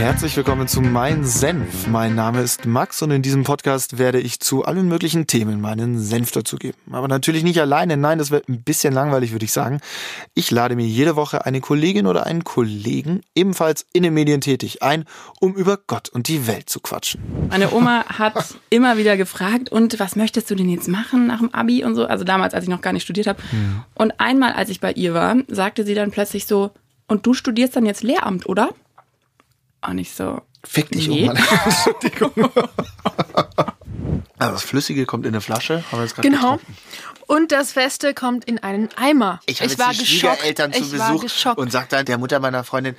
Herzlich willkommen zu Mein Senf. Mein Name ist Max und in diesem Podcast werde ich zu allen möglichen Themen meinen Senf dazugeben. Aber natürlich nicht alleine. Nein, das wird ein bisschen langweilig, würde ich sagen. Ich lade mir jede Woche eine Kollegin oder einen Kollegen, ebenfalls in den Medien tätig, ein, um über Gott und die Welt zu quatschen. Meine Oma hat immer wieder gefragt, und was möchtest du denn jetzt machen nach dem Abi und so? Also damals, als ich noch gar nicht studiert habe. Hm. Und einmal, als ich bei ihr war, sagte sie dann plötzlich so, und du studierst dann jetzt Lehramt, oder? Und ich so. Fick dich nee. um, Entschuldigung. das Flüssige kommt in eine Flasche, haben wir jetzt Genau. Getrunken. Und das Feste kommt in einen Eimer. Ich, ich war die geschockt. Schwiegereltern zu ich Besuch und sagte dann der Mutter meiner Freundin,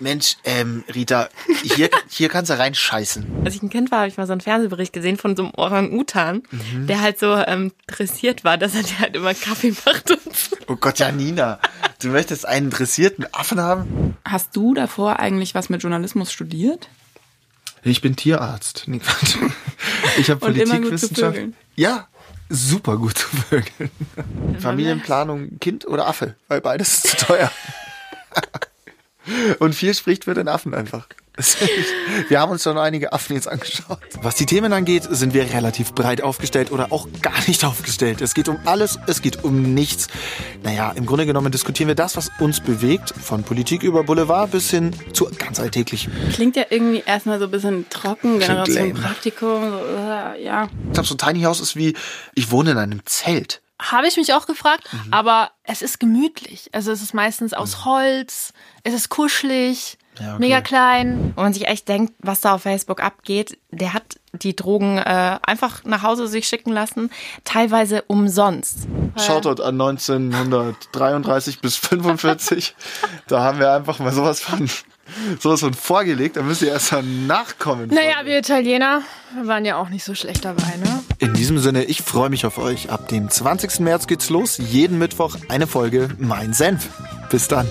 Mensch, ähm, Rita, hier, hier kannst du reinscheißen. Als ich ein Kind war, habe ich mal so einen Fernsehbericht gesehen von so einem Orang-Utan, mhm. der halt so ähm, dressiert war, dass er dir halt immer Kaffee macht und so. Oh Gott, Janina. Du möchtest einen dressierten Affen haben? Hast du davor eigentlich was mit Journalismus studiert? Ich bin Tierarzt. Nee, ich habe Politikwissenschaft. Ja, super gut zu vögeln. Familienplanung, Kind oder Affe, weil beides ist zu teuer. Und viel spricht für den Affen einfach. Wir haben uns schon einige Affen jetzt angeschaut. Was die Themen angeht, sind wir relativ breit aufgestellt oder auch gar nicht aufgestellt. Es geht um alles, es geht um nichts. Naja, im Grunde genommen diskutieren wir das, was uns bewegt, von Politik über Boulevard bis hin zu ganz alltäglichen. Klingt ja irgendwie erstmal so ein bisschen trocken, Generation Praktikum, so, äh, ja. Ich glaube, so ein Tiny House ist wie, ich wohne in einem Zelt. Habe ich mich auch gefragt, mhm. aber es ist gemütlich. Also es ist meistens aus mhm. Holz, es ist kuschelig. Ja, okay. Mega klein. Wo man sich echt denkt, was da auf Facebook abgeht, der hat die Drogen äh, einfach nach Hause sich schicken lassen, teilweise umsonst. Shoutout an 1933 bis 45. da haben wir einfach mal sowas von sowas von vorgelegt, da müsst ihr erst mal nachkommen. Naja, wir Italiener waren ja auch nicht so schlecht dabei, ne? In diesem Sinne, ich freue mich auf euch. Ab dem 20. März geht's los. Jeden Mittwoch eine Folge Mein Senf. Bis dann.